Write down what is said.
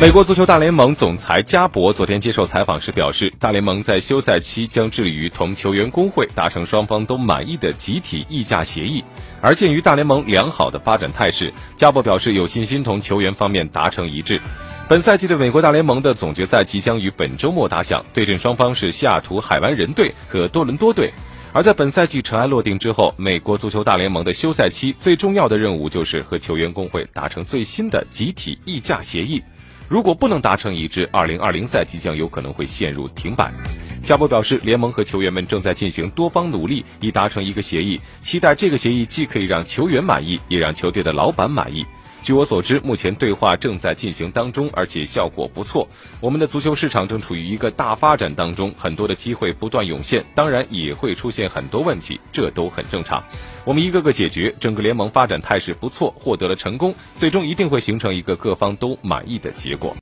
美国足球大联盟总裁加博昨天接受采访时表示，大联盟在休赛期将致力于同球员工会达成双方都满意的集体议价协议。而鉴于大联盟良好的发展态势，加博表示有信心同球员方面达成一致。本赛季的美国大联盟的总决赛即将于本周末打响，对阵双方是西雅图海湾人队和多伦多队。而在本赛季尘埃落定之后，美国足球大联盟的休赛期最重要的任务就是和球员工会达成最新的集体议价协议。如果不能达成一致，二零二零赛即将有可能会陷入停摆。加博表示，联盟和球员们正在进行多方努力，以达成一个协议，期待这个协议既可以让球员满意，也让球队的老板满意。据我所知，目前对话正在进行当中，而且效果不错。我们的足球市场正处于一个大发展当中，很多的机会不断涌现，当然也会出现很多问题，这都很正常。我们一个个解决，整个联盟发展态势不错，获得了成功，最终一定会形成一个各方都满意的结果。